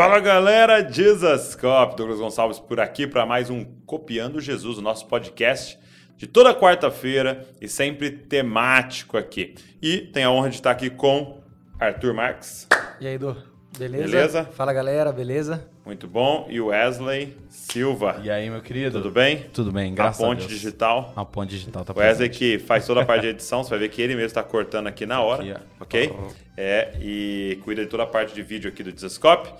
Fala galera, Jesus Cop, Douglas Gonçalves por aqui para mais um Copiando Jesus, o nosso podcast de toda quarta-feira e sempre temático aqui. E tenho a honra de estar aqui com Arthur Marques. E aí, Edu? Beleza? Beleza? Fala galera, beleza? Muito bom. E Wesley Silva. E aí, meu querido? Tudo bem? Tudo bem, A graças a, ponte Deus. digital. A ponte digital tá Wesley presente. que faz toda a parte de edição, você vai ver que ele mesmo está cortando aqui na hora, Aqui, ok? É, e cuida de toda a parte de vídeo aqui do Desascope,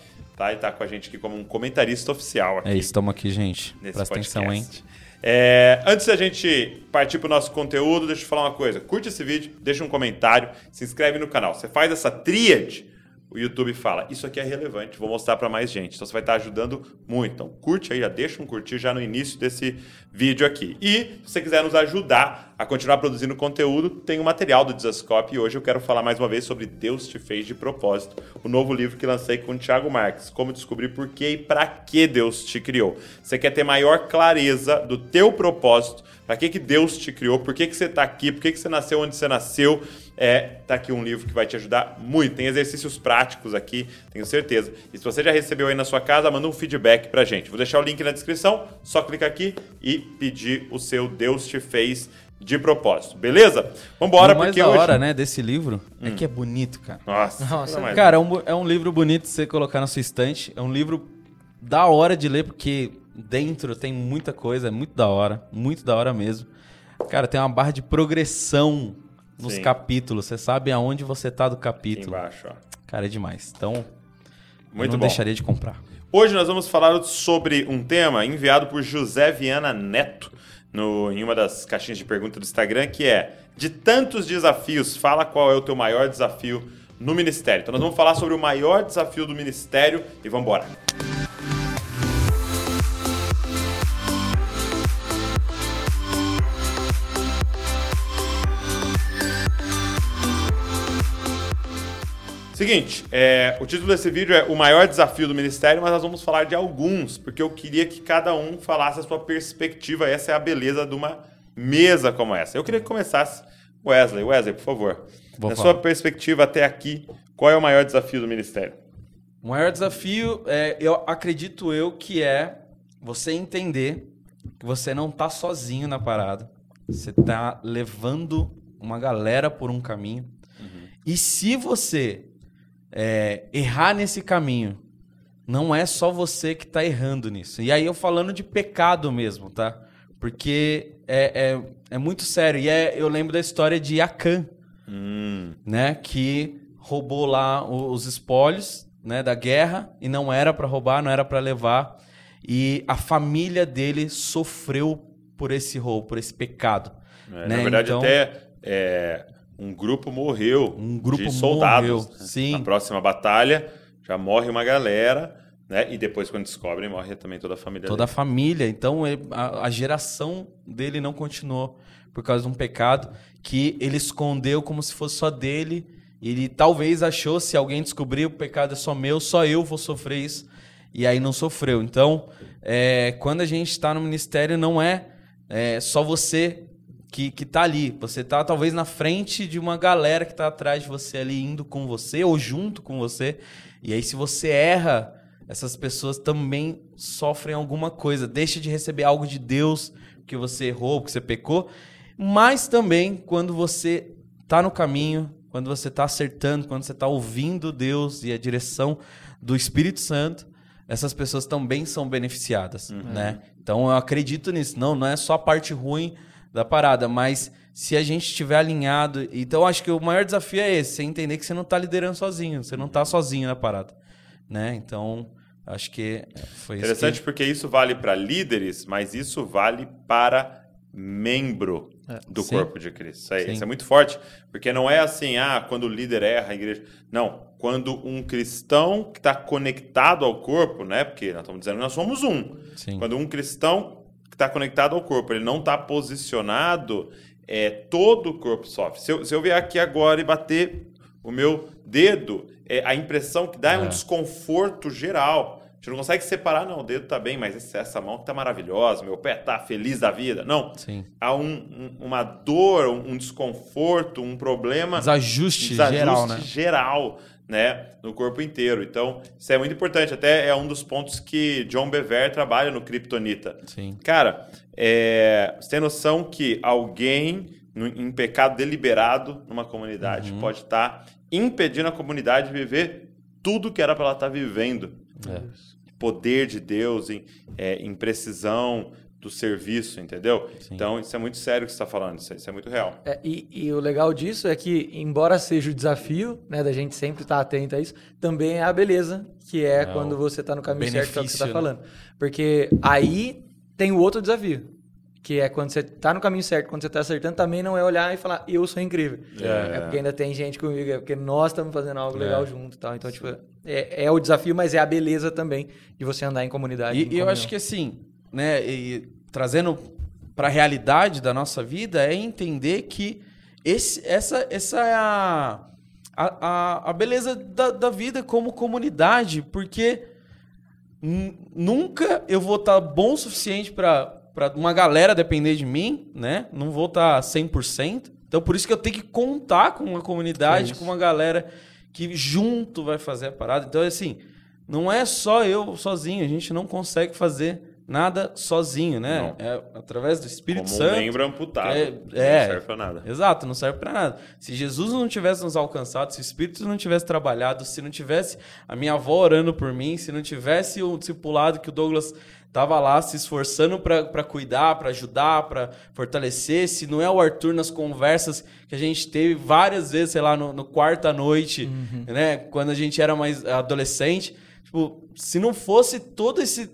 tá? E tá com a gente aqui como um comentarista oficial aqui. É isso, estamos aqui, gente. nesse Presta atenção, hein? podcast. É, antes da gente partir para o nosso conteúdo, deixa eu falar uma coisa. Curte esse vídeo, deixa um comentário, se inscreve no canal. Você faz essa tríade, o YouTube fala, isso aqui é relevante, vou mostrar para mais gente. Então você vai estar ajudando muito. Então curte aí, já deixa um curtir já no início desse vídeo aqui. E se você quiser nos ajudar a continuar produzindo conteúdo, tem o material do Desascope e hoje eu quero falar mais uma vez sobre Deus te fez de propósito, o novo livro que lancei com o Thiago Marques, como descobrir por que e para que Deus te criou. Você quer ter maior clareza do teu propósito, para que, que Deus te criou, por que, que você está aqui, por que, que você nasceu onde você nasceu, é, tá aqui um livro que vai te ajudar muito. Tem exercícios práticos aqui, tenho certeza. E se você já recebeu aí na sua casa, manda um feedback pra gente. Vou deixar o link na descrição, só clica aqui e pedir o seu Deus te fez de propósito, beleza? Vambora, mais porque da hoje... hora, né, desse livro é que é bonito, cara. Nossa, Nossa, mais Cara, é um, é um livro bonito de você colocar na sua estante. É um livro da hora de ler, porque dentro tem muita coisa, é muito da hora. Muito da hora mesmo. Cara, tem uma barra de progressão nos Sim. capítulos. Você sabe aonde você tá do aqui capítulo. embaixo, ó. Cara, é demais. Então, eu Muito não bom. deixaria de comprar. Hoje nós vamos falar sobre um tema enviado por José Viana Neto no, em uma das caixinhas de pergunta do Instagram, que é de tantos desafios, fala qual é o teu maior desafio no ministério. Então nós vamos falar sobre o maior desafio do ministério e vamos embora. Seguinte, é, o título desse vídeo é O Maior Desafio do Ministério, mas nós vamos falar de alguns, porque eu queria que cada um falasse a sua perspectiva. Essa é a beleza de uma mesa como essa. Eu queria que começasse Wesley. Wesley, por favor. Vou Na falar. sua perspectiva até aqui, qual é o maior desafio do ministério? O maior desafio, é, eu acredito eu, que é você entender que você não tá sozinho na parada. Você tá levando uma galera por um caminho. E se você é, errar nesse caminho, não é só você que tá errando nisso. E aí eu falando de pecado mesmo, tá? Porque é, é, é muito sério. E é, eu lembro da história de Acã Hum, né, que roubou lá os espólios, né, da guerra e não era para roubar, não era para levar e a família dele sofreu por esse roubo, por esse pecado. é, né? Na verdade, Então- até é, um grupo morreu Um grupo de soldados. morreu, né? sim. Na próxima batalha já morre uma galera, né? E depois, quando descobrem, morre também toda a família Toda a dele. família, então ele- a, a geração dele não continuou por causa de um pecado que ele escondeu como se fosse só dele. Ele talvez achou se alguém descobrir o pecado é só meu, só eu vou sofrer isso. E aí não sofreu. Então, é, quando a gente está no ministério, não é, é, só você que, que tá ali. Você tá talvez na frente de uma galera que tá atrás de você ali, indo com você ou junto com você. E aí, se você erra, essas pessoas também sofrem alguma coisa. Deixa de receber algo de Deus que você errou, que você pecou. Mas também, quando você tá no caminho, quando você tá acertando, quando você tá ouvindo Deus e a direção do Espírito Santo, essas pessoas também são beneficiadas, né? Então eu acredito nisso. Não, não é só a parte ruim da parada, mas se a gente estiver alinhado, então acho que o maior desafio é esse, você entender que você não está liderando sozinho, você não está sozinho na parada, né? Então acho que foi isso. Interessante que... porque isso vale para líderes, mas isso vale para membro do sim. corpo de Cristo. Isso, aí, Sim. isso é muito forte, porque não é assim, ah, quando o líder erra, a igreja. Não, quando um cristão que está conectado ao corpo, né? Porque nós estamos dizendo que nós somos um. Sim. Quando um cristão está conectado ao corpo, ele não está posicionado, é, todo o corpo sofre. Se eu, se eu vier aqui agora e bater o meu dedo, é, a impressão que dá é, um É. desconforto geral. A gente não consegue separar, não, o dedo tá bem, mas essa mão tá maravilhosa, meu pé tá feliz da vida. Não. Sim. Há um- um- uma dor, um, um desconforto, um problema. Desajuste, desajuste geral, né? geral, né, no corpo inteiro. Então, isso é muito importante. Até é um dos pontos que John Bever trabalha no Kryptonita. Sim. Cara, é, você tem noção que alguém no- em pecado deliberado numa comunidade Uhum. pode estar impedindo a comunidade de viver tudo que era para ela estar vivendo. É. Poder de Deus, em, é, em precisão do serviço, entendeu? Sim. Então, isso é muito sério o que você está falando, isso é, isso é muito real. É, e, e o legal disso é que, embora seja o desafio, né, da gente sempre estar atento a isso, também é a beleza, que é, É quando você está no caminho certo, que é o que você está né? falando. Porque aí tem o outro desafio, que é quando você está no caminho certo, quando você está acertando, também não é olhar e falar, eu sou incrível. É. É, porque ainda tem gente comigo, é porque nós estamos fazendo algo É. legal junto e tal. Então, tipo, é, é o desafio, mas é a beleza também de você andar em comunidade. E, em eu acho que assim, né, e trazendo para a realidade da nossa vida é entender que esse, essa, essa é a, a, a, beleza da, da vida como comunidade, porque nunca eu vou estar bom o suficiente para uma galera depender de mim, né? Não vou estar 100%. Então, por isso que eu tenho que contar com uma comunidade, É com uma galera que junto vai fazer a parada. Então, assim, não é só eu sozinho, a gente não consegue fazer nada sozinho, né? Não. É através do Espírito Como Santo. um membro amputado, É, não é. serve para nada. Exato, não serve pra nada. Se Jesus não tivesse nos alcançado, se o Espírito não tivesse trabalhado, se não tivesse a minha avó orando por mim, se não tivesse o discipulado que o Douglas tava lá se esforçando pra pra cuidar, pra ajudar, pra fortalecer, se não é o Arthur nas conversas que a gente teve várias vezes, sei lá, no, no quarto à noite, né, quando a gente era mais adolescente, tipo, se não fosse todo esse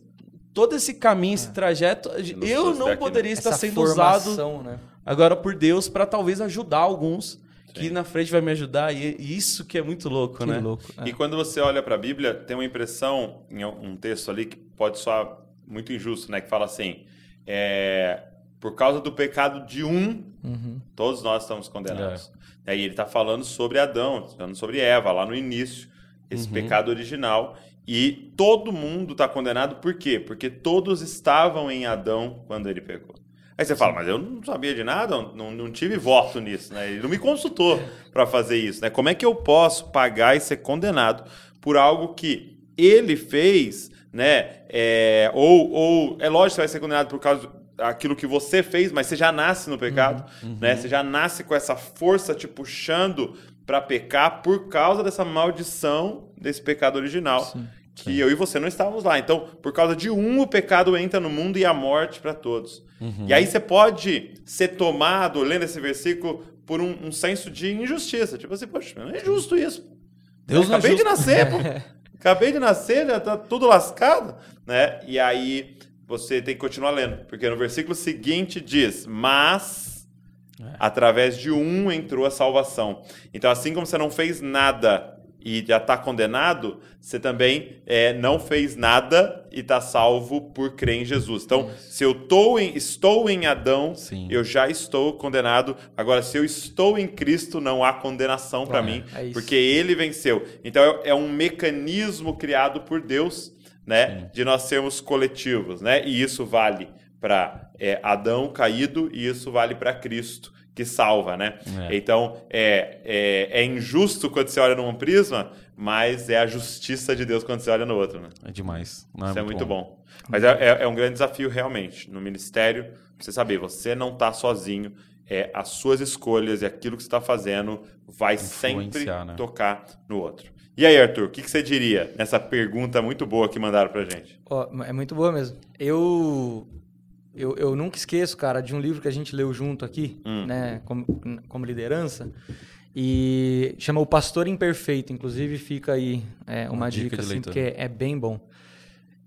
todo esse caminho, esse trajeto, não eu não daqui, né? poderia estar Essa sendo usado formação, né? agora por Deus para talvez ajudar alguns que na frente vai me ajudar e e isso que é muito louco, Que né? louco. é. E quando você olha para a Bíblia, tem uma impressão em um texto ali que pode soar muito injusto, né? Que fala assim: é, por causa do pecado de um, Uhum. todos nós estamos condenados. E aí ele está falando sobre Adão, falando sobre Eva, lá no início, esse Uhum. pecado original. E todo mundo está condenado por quê? Porque todos estavam em Adão quando ele pecou. Aí você fala, mas eu não sabia de nada, não, não tive voto nisso, né? Ele não me consultou para fazer isso, né? Como é que eu posso pagar e ser condenado por algo que ele fez, né? É, ou, ou é lógico que você vai ser condenado por causa daquilo que você fez, mas você já nasce no pecado, né? Você já nasce com essa força te puxando para pecar por causa dessa maldição desse pecado original. Que eu e você não estávamos lá. Então, por causa de um, o pecado entra no mundo e a morte para todos. E aí você pode ser tomado, lendo esse versículo, por um, um senso de injustiça. Tipo assim, poxa, não é justo isso. Deus é acabei de justo. nascer, pô. Acabei de nascer, já tá tudo lascado, né? E aí você tem que continuar lendo, porque no versículo seguinte diz: "Mas através de um entrou a salvação". Então, assim como você não fez nada e já está condenado, você também é, não fez nada e está salvo por crer em Jesus. Então, se eu tô em- estou em Adão, Sim. eu já estou condenado. Agora, se eu estou em Cristo, não há condenação para É, mim, é isso. porque ele venceu. Então é, é um mecanismo criado por Deus, né, de nós sermos coletivos, né? E isso vale para Adão caído e isso vale para Cristo que salva, né? É. Então é, é, é injusto quando você olha num prisma, mas é a justiça de Deus quando você olha no outro, né? É demais. Não, Isso é muito bom. Mas é, é- é um grande desafio, realmente, no ministério, pra você saber, você não está sozinho, é, as suas escolhas e aquilo que você está fazendo vai sempre né? tocar no outro. E aí, Arthur, o que, que você diria nessa pergunta muito boa que mandaram pra gente? Ó, é muito boa mesmo. Eu, eu, eu nunca esqueço, cara, de um livro que a gente leu junto aqui, Hum. né, como, como liderança, e chama O Pastor Imperfeito. Inclusive, fica aí é, uma, Uma dica dica, assim, leitura. porque é bem bom.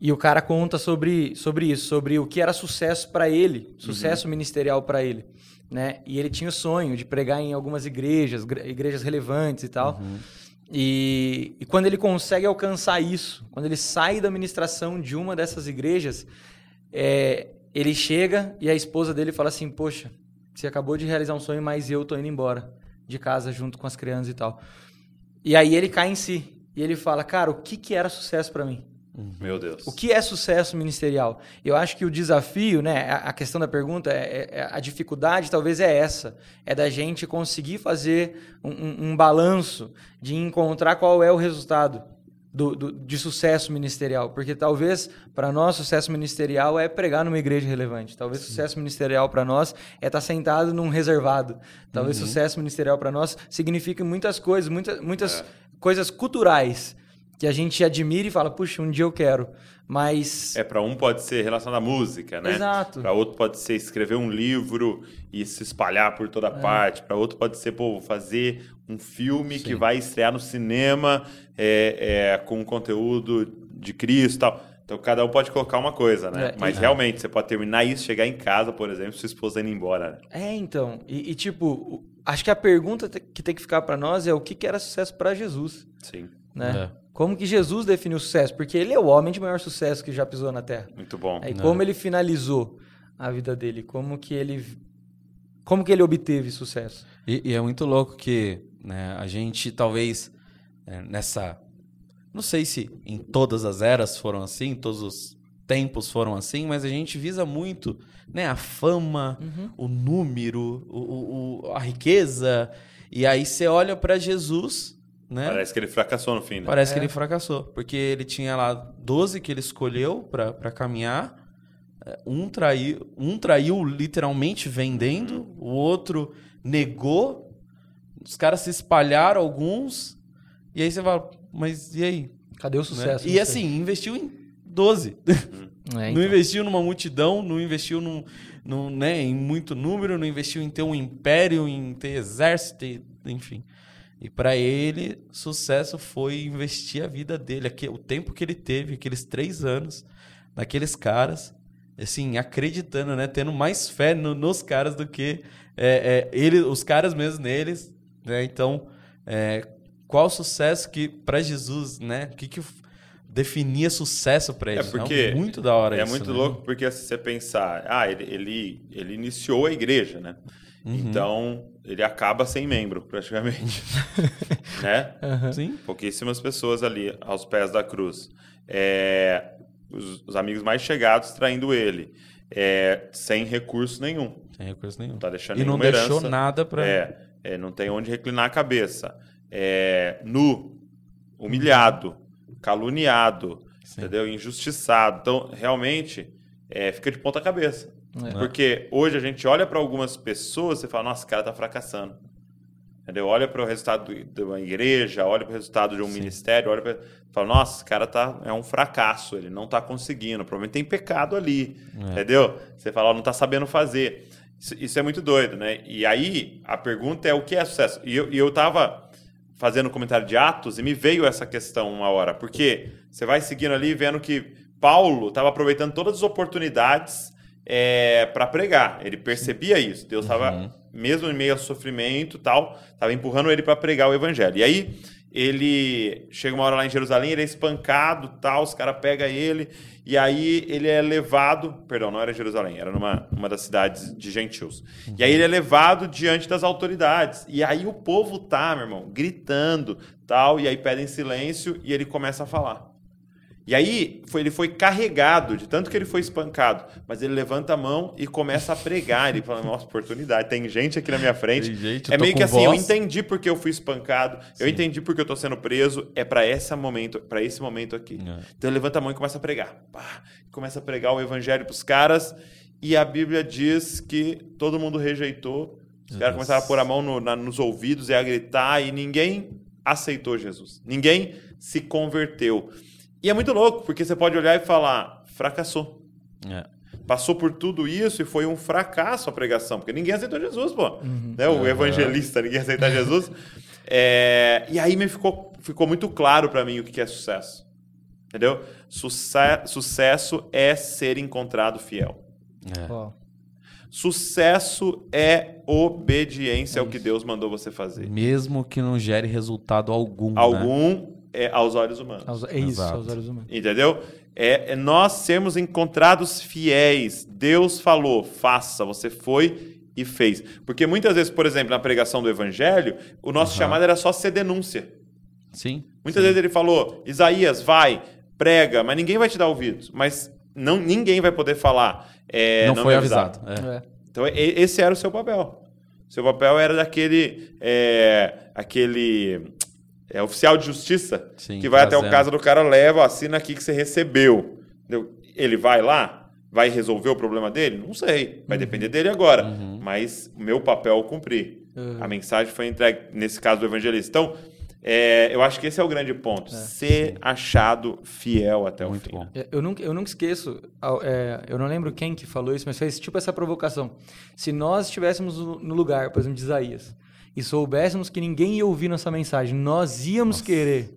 E o cara conta sobre, sobre isso, sobre o que era sucesso para ele, sucesso ministerial para ele. Né? E ele tinha o sonho de pregar em algumas igrejas, gre- igrejas relevantes e tal. E, e quando ele consegue alcançar isso, quando ele sai da administração de uma dessas igrejas, é, ele chega e a esposa dele fala assim: Poxa, você acabou de realizar um sonho, mas eu tô indo embora de casa junto com as crianças e tal. E aí ele cai em si e ele fala: Cara, o que, que era sucesso para mim? Meu Deus. O que é sucesso ministerial? Eu acho que o desafio, né, a questão da pergunta, é, é- a dificuldade talvez é essa, é da gente conseguir fazer um, um- um balanço de encontrar qual é o resultado do, do- de sucesso ministerial, porque talvez para nós sucesso ministerial é pregar numa igreja relevante, talvez sucesso ministerial para nós é estar sentado num reservado, talvez sucesso ministerial para nós signifique muitas coisas, muita, muitas coisas culturais que a gente admira e fala, puxa, um dia eu quero. Mas. É, para um pode ser relacionado à música, né? Exato. Para outro pode ser escrever um livro e se espalhar por toda parte. Para outro pode ser, pô, fazer um filme que vai estrear no cinema é, é, com conteúdo de Cristo e tal. Então cada um pode colocar uma coisa, né? É, Mas e- realmente, você pode terminar isso, chegar em casa, por exemplo, sua esposa indo embora. né? É, então. E, e, tipo, acho que a pergunta que tem que ficar para nós é o que, que era sucesso para Jesus, Sim, né? É. Como que Jesus definiu sucesso? Porque ele é o homem de maior sucesso que já pisou na Terra. muito bom. Aí como ele finalizou a vida dele? Como que ele como que ele obteve sucesso? E, e é muito louco que né, a gente talvez é, nessa. Não sei se em todas as eras foram assim, todos os tempos foram assim, mas a gente visa muito né, a fama, o número, o, o- o- a riqueza. E aí você olha para Jesus, né? Parece que ele fracassou no fim, né? Parece que É. ele fracassou. Porque ele tinha lá 12 que ele escolheu pra pra caminhar. É, Um traiu, um traiu literalmente vendendo, o outro negou. Os caras se espalharam, alguns. E aí você fala, mas e aí? Cadê o Né? sucesso? E nisso assim, investiu em 12. aí? É, Não então. investiu numa multidão, não investiu num, num, né, em muito número, não investiu em ter um império, em ter exército, e- enfim. E para ele, sucesso foi investir a vida dele, o tempo que ele teve, aqueles três anos, naqueles caras, assim, acreditando, né, tendo mais fé no- nos caras do que é, é, ele, os caras mesmo neles, né? Então, é, qual o sucesso que para Jesus, né? O que que definia sucesso para ele? É porque muito da hora É isso, muito né? louco porque se você pensar, ah, ele, ele, ele iniciou a igreja, né? Uhum. Então, ele acaba sem membro, praticamente. né? Sim. Pouquíssimas pessoas ali aos pés da cruz. É, os, os amigos mais chegados traindo ele. É, sem recurso nenhum. Sem recurso nenhum. Não tá deixando E não nenhuma deixou herança. nada pra. É, é, não tem onde reclinar a cabeça. É, nu, humilhado, caluniado, Sim. entendeu? Injustiçado. Então, realmente, é, fica de ponta cabeça. É. Porque hoje a gente olha para algumas pessoas e fala, nossa, cara tá fracassando. Entendeu? Olha para o resultado do- de uma igreja, olha para o resultado de um ministério, olha para fala, nossa, esse cara tá é um fracasso, ele não tá conseguindo, provavelmente tem pecado ali, entendeu? Você fala, não tá sabendo fazer. Isso, isso é muito doido, né? E aí a pergunta é o que é sucesso? E eu, e eu tava fazendo um comentário de Atos e me veio essa questão uma hora, porque você vai seguindo ali vendo que Paulo estava aproveitando todas as oportunidades para pregar. Ele percebia isso. Deus estava, mesmo em meio ao sofrimento tal, estava empurrando ele para pregar o evangelho. E aí ele chega uma hora lá em Jerusalém, ele é espancado, tal, os caras pegam ele, e aí ele é levado, perdão, não era Jerusalém, era numa uma das cidades de gentios. E aí ele é levado diante das autoridades. E aí o povo tá, meu irmão, gritando, tal, e aí pedem silêncio e ele começa a falar. E aí foi, ele foi carregado, de tanto que ele foi espancado, mas ele levanta a mão e começa a pregar. Ele fala: Nossa, oportunidade, tem gente aqui na minha frente. Tem gente, eu é meio que assim: eu voz. entendi porque eu fui espancado, eu Sim. entendi porque eu tô sendo preso, é para esse momento, para esse momento aqui. É. Então ele levanta a mão e começa a pregar. Pá, começa a pregar o evangelho pros caras, e a Bíblia diz que todo mundo rejeitou. Os caras começaram a pôr a mão no- na- nos ouvidos e a gritar, e ninguém aceitou Jesus. Ninguém se converteu. E é muito louco, porque você pode olhar e falar, fracassou. É. Passou por tudo isso e foi um fracasso a pregação, porque ninguém aceitou Jesus, pô. Uhum. Né? O Aham. evangelista, ninguém aceita Jesus. É, e aí me ficou, ficou muito claro para mim o que é sucesso. Entendeu? Suce- sucesso é ser encontrado fiel. É. Sucesso é obediência ao que Deus mandou você fazer. Mesmo que não gere resultado algum. né? É aos olhos humanos. é isso, Exato. aos olhos humanos. Entendeu? É, é nós sermos encontrados fiéis. Deus falou, faça. Você foi e fez. Porque muitas vezes, por exemplo, na pregação do evangelho, o nosso Aham. chamado era só ser denúncia. Sim. Muitas vezes ele falou, Isaías, vai, prega, mas ninguém vai te dar ouvidos. Mas não, ninguém vai poder falar. é, não, me foi avisado. É. É. Então, esse era o seu papel. Seu papel era daquele. é, aquele. É, oficial de justiça Sim, que vai até o casa do cara, leva, assina aqui que você recebeu. Entendeu? Ele vai lá, vai resolver o problema dele? Não sei. Vai depender dele agora. Mas o meu papel é cumprir. Uhum. A mensagem foi entregue, nesse caso do evangelista. Então, é, eu acho que esse é o grande ponto. Ser achado fiel até o Muito fim. bom. É, Eu nunca, eu nunca esqueço, é, eu não lembro quem que falou isso, mas fez tipo essa provocação. Se nós estivéssemos no no lugar, por exemplo, de Isaías, e soubéssemos que ninguém ia ouvir nossa mensagem, nós íamos querer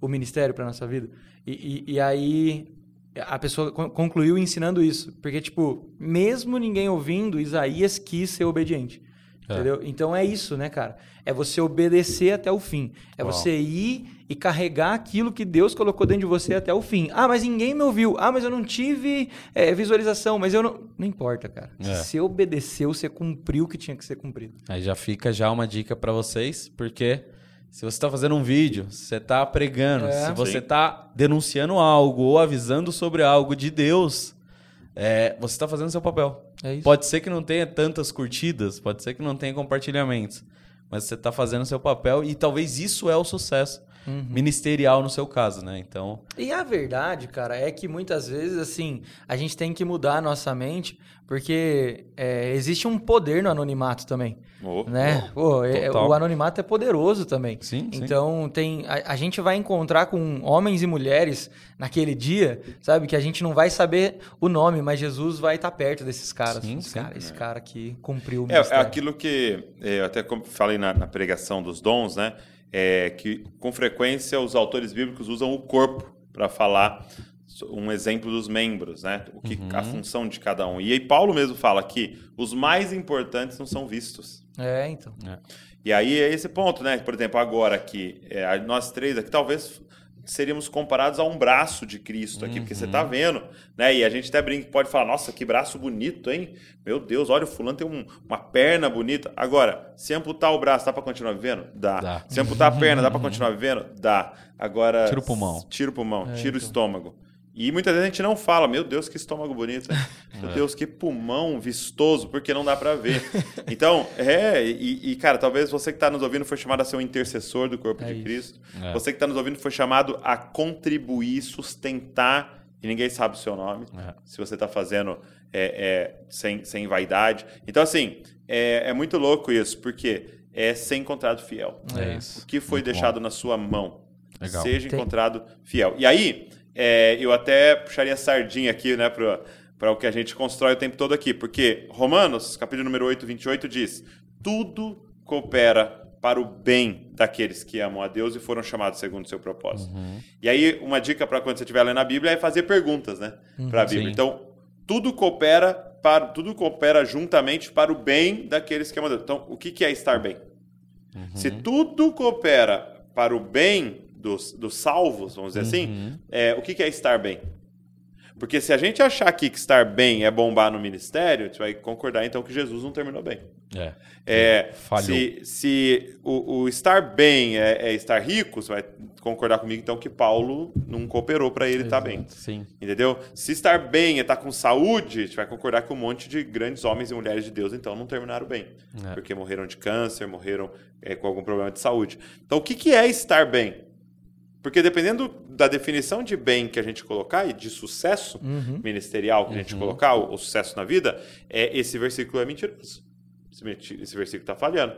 o ministério para nossa vida. E, e- e aí a pessoa con- concluiu ensinando isso. Porque, tipo, mesmo ninguém ouvindo, Isaías quis ser obediente. É. Entendeu? Então é isso, né, cara? É você obedecer até o fim. É Uau. você ir e carregar aquilo que Deus colocou dentro de você até o fim. Ah, mas ninguém me ouviu. Ah, mas eu não tive é, visualização. Mas eu não. Não importa, cara. É. Se você obedeceu, você cumpriu o que tinha que ser cumprido. Aí já fica já uma dica pra vocês, porque se você tá fazendo um vídeo, se você tá pregando, É. se você Sim. tá denunciando algo ou avisando sobre algo de Deus, é, você tá fazendo seu papel. É isso. Pode ser que não tenha tantas curtidas, pode ser que não tenha compartilhamentos, mas você tá fazendo seu papel e talvez isso é o sucesso Uhum. ministerial no seu caso, né? Então, E a verdade, cara, é que muitas vezes, assim, a gente tem que mudar a nossa mente, porque é, existe um poder no anonimato também, Oh, né? Pô, é- o anonimato é poderoso também. sim, sim. Então, tem, a, a gente vai encontrar com homens e mulheres naquele dia, sabe? Que a gente não vai saber o nome, mas Jesus vai estar perto desses caras. Sim, esse, sim. cara esse cara que cumpriu o É, é aquilo que é, eu até falei na, na pregação dos dons, né? É que com frequência os autores bíblicos usam o corpo para falar um exemplo dos membros, né? O que a função de cada um. E aí Paulo mesmo fala que os mais importantes não são vistos. É, então. E aí é esse ponto, né? Por exemplo, agora aqui, é, nós três aqui, talvez seríamos comparados a um braço de Cristo aqui, porque você tá vendo, né? E a gente até brinca, pode falar, nossa, que braço bonito, hein? Meu Deus, olha, o fulano tem um- uma perna bonita. Agora, se amputar o braço, dá pra continuar vivendo? Dá. Dá. Se amputar a perna, dá pra continuar vivendo? Dá. Agora... Tira o pulmão. Tira o pulmão, É, tira o então. estômago. E muitas vezes a gente não fala, meu Deus, que estômago bonito. Meu Deus, que pulmão vistoso, porque não dá pra ver. Então, é, e, e, cara, talvez você que está nos ouvindo foi chamado a ser um intercessor do corpo É de isso. Cristo. É. Você que está nos ouvindo foi chamado a contribuir, sustentar, e ninguém sabe o seu nome. É. Se você está fazendo é, é, sem, sem vaidade. Então, assim, é, é muito louco isso, porque é ser encontrado fiel. É isso. O que foi Muito bom. deixado na sua mão. Legal. Seja Tem- encontrado fiel. E aí, é, eu até puxaria sardinha aqui, né, para o que a gente constrói o tempo todo aqui. Porque Romanos, capítulo número 8, 28, diz: Tudo coopera para o bem daqueles que amam a Deus e foram chamados segundo o seu propósito. Uhum. E aí, uma dica para quando você estiver lendo a Bíblia é fazer perguntas, né? Para a Bíblia. Sim. Então, tudo coopera para tudo coopera juntamente para o bem daqueles que amam a Deus. Então, o que, que é estar bem? Se tudo coopera para o bem dos, dos salvos, vamos dizer assim, Uhum. é, o que, é estar bem? Porque se a gente achar aqui que estar bem é bombar no ministério, você vai concordar então que Jesus não terminou bem. É. É, Falhou. se se o, o estar bem é, é estar rico, você vai concordar comigo então que Paulo não cooperou para ele estar bem. Sim. Entendeu? Se estar bem é estar com saúde, a gente vai concordar que um monte de grandes homens e mulheres de Deus então não terminaram bem. É. Porque morreram de câncer, morreram é, com algum problema de saúde. Então, o que, que é estar bem? Porque dependendo da definição de bem que a gente colocar e de sucesso Uhum. ministerial que a gente colocar, o, o sucesso na vida, é esse versículo é mentiroso. Esse, esse versículo está falhando.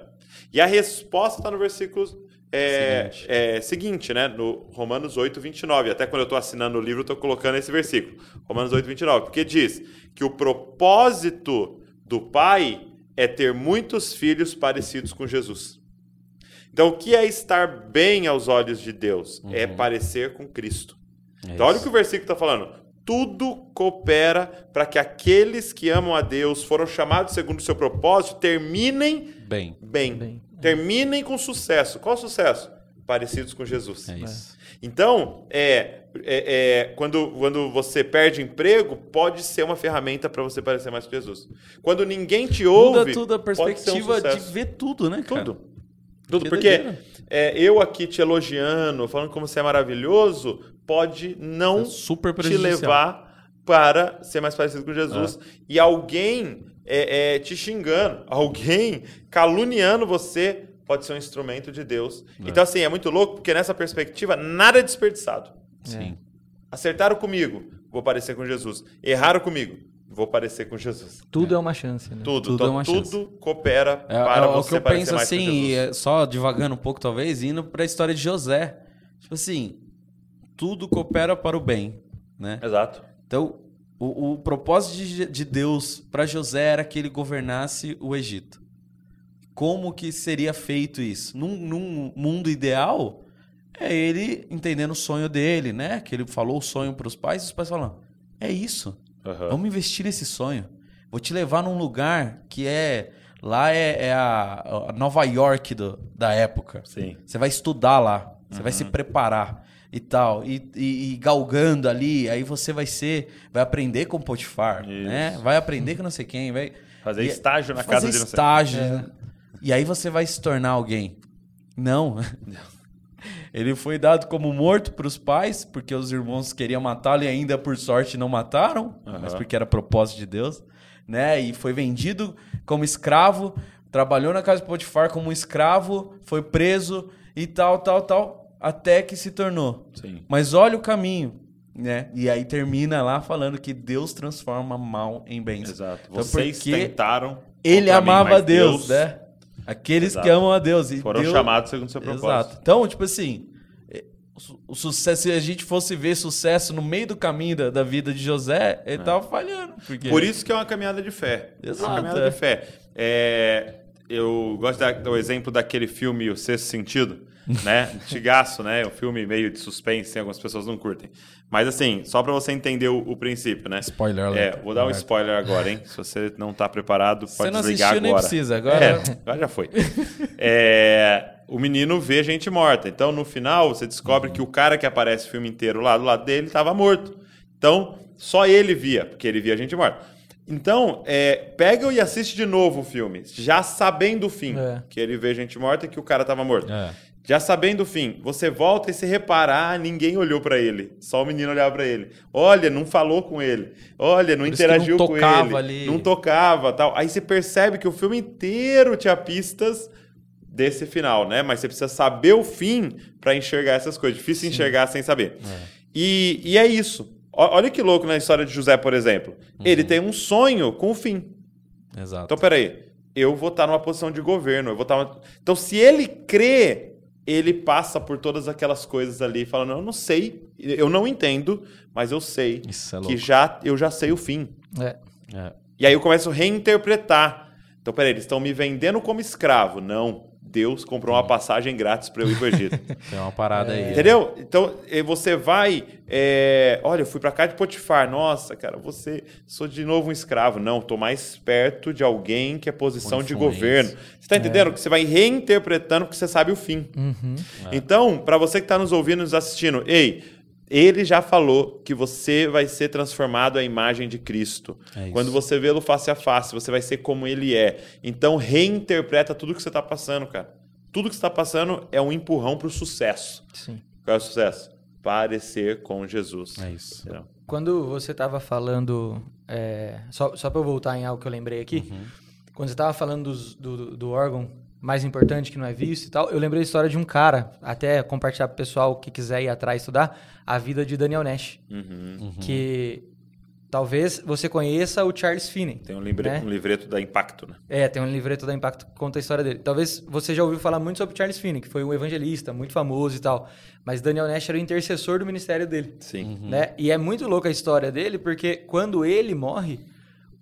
E a resposta está no versículo é, Seguinte. é, seguinte, né? No Romanos 8, 29. Até quando eu estou assinando o livro, eu estou colocando esse versículo. Romanos 8, 29. Porque diz que o propósito do Pai é ter muitos filhos parecidos com Jesus. Então, o que é estar bem aos olhos de Deus? É parecer com Cristo. É Então, olha o que o versículo está falando. Tudo coopera para que aqueles que amam a Deus, foram chamados segundo o seu propósito, terminem Bem. bem. Bem. Terminem com sucesso. Qual sucesso? Parecidos com Jesus. É isso. Então, é, é- é, quando, quando você perde emprego, pode ser uma ferramenta para você parecer mais com Jesus. Quando ninguém te ouve, Muda tudo a pode ser um perspectiva de ver tudo, né, cara? Tudo. Tudo. Que Porque é, eu aqui te elogiando, falando como você é maravilhoso, pode não É te levar para ser mais parecido com Jesus. E alguém é, é, te xingando, alguém caluniando você, pode ser um instrumento de Deus. Então, assim, é muito louco, porque nessa perspectiva, nada é desperdiçado. Sim. Acertaram comigo, vou parecer com Jesus. Erraram comigo, vou parecer com Jesus. Tudo é, uma chance, né? Tudo, Tudo então, é uma tudo chance. coopera É, para é o você que eu parecer penso mais com assim, Jesus. é, só divagando um pouco talvez, indo para a história de José. Tipo assim, tudo coopera para o bem, né? Exato. Então, o, o propósito de, de Deus para José era que ele governasse o Egito. Como que seria feito isso? Num, num mundo ideal, é ele entendendo o sonho dele, né? Que ele falou o sonho para os pais e os pais falam: é isso. Aham. Vamos investir nesse sonho. Vou te levar num lugar que é. Lá é, é a, a Nova York do- da época. Sim. Você vai estudar lá, você vai se preparar e tal. E, e- e galgando ali, aí você vai ser. Vai aprender com Potifar, Isso. né? Vai aprender com não sei quem. Vai Fazer e- estágio na fazer casa de não sei estágio. E aí você vai se tornar alguém. Não. Ele foi dado como morto para os pais, porque os irmãos queriam matá-lo e ainda por sorte não mataram, mas porque era propósito de Deus, né? E foi vendido como escravo, trabalhou na casa de Potifar como um escravo, foi preso e tal, tal, tal, até que se tornou. Sim. Mas olha o caminho, né? E aí termina lá falando que Deus transforma mal em bens. Exato. Então, Vocês tentaram. ele contra mim, amava mas Deus, né? Aqueles Exato. que amam a Deus. E Foram Deus- chamados segundo o seu propósito. Exato. Então, tipo assim, eh, o su- o sucesso, se a gente fosse ver sucesso no meio do caminho da, da vida de José, ele tava falhando. Porque... É. Por isso que é uma caminhada de fé. Exato, Uma caminhada é. de fé. É, eu gosto da- do exemplo daquele filme O Sexto Sentido, né? Antigaço, né? Um filme meio de suspense, assim, algumas pessoas não curtem. Mas assim, só pra você entender o, o princípio, né? Spoiler É, alert. vou dar um spoiler agora, hein? Se você não tá preparado, pode Você não desligar assistiu, nem agora. precisa, agora- É, agora já foi. É, o menino vê gente morta. Então, no final, você descobre que o cara que aparece o filme inteiro lá do lado dele estava morto. Então, só ele via, porque ele via gente morta. Então, é, pega e assiste de novo o filme, já sabendo o fim. É. Que ele vê gente morta e que o cara estava morto. É. Já sabendo o fim, você volta e se repara, ah, ninguém olhou pra ele, só o menino olhava pra ele. Olha, não falou com ele. Olha, não interagiu não com tocava ele. ali. Não tocava, tal. Aí você percebe que o filme inteiro tinha pistas desse final, né? Mas você precisa saber o fim pra enxergar essas coisas. Difícil enxergar sem saber. E, e é isso. Olha que louco na história de José, por exemplo. Ele tem um sonho com o fim. Exato. Então, peraí. Eu vou estar numa posição de governo. Eu vou estar numa- Então, se ele crê, ele passa por todas aquelas coisas ali, falando: Eu não sei, eu não entendo, mas eu sei Isso é que já, eu já sei o fim. É. É. E aí eu começo a reinterpretar. Então, peraí, eles estão me vendendo como escravo. Não. Deus comprou uma passagem grátis para eu ir para o Egito. Tem uma parada aí. Entendeu? Então, eh, você vai. é, olha, eu fui pra cá de Potifar. Nossa, cara, você. Sou de novo um escravo. Não, tô mais perto de alguém que é posição de governo. Você tá entendendo? Que você vai reinterpretando porque você sabe o fim. Então, pra você que tá nos ouvindo, nos assistindo, ei. Ele já falou que você vai ser transformado à imagem de Cristo. É. Quando você vê-lo face a face, você vai ser como ele é. Então, reinterpreta tudo que você tá passando, cara. Tudo que você tá passando é um empurrão pro sucesso. Sim. Qual é o sucesso? Parecer com Jesus. É isso. Entendeu? Quando você estava falando, é, só, só para eu voltar em algo que eu lembrei aqui, Uhum. quando você estava falando dos- do, do órgão mais importante que não é visto e tal, eu lembrei a história de um cara, até compartilhar para o pessoal que quiser ir atrás estudar, a vida de Daniel Nash, Uhum. que talvez você conheça o Charles Finney. Tem um, livre- Né? um livreto da Impacto, né? É, tem um livreto da Impacto que conta a história dele. Talvez você já ouviu falar muito sobre Charles Finney, que foi um evangelista muito famoso e tal, mas Daniel Nash era o intercessor do ministério dele. Sim. né? E é muito louca a história dele, porque quando ele morre,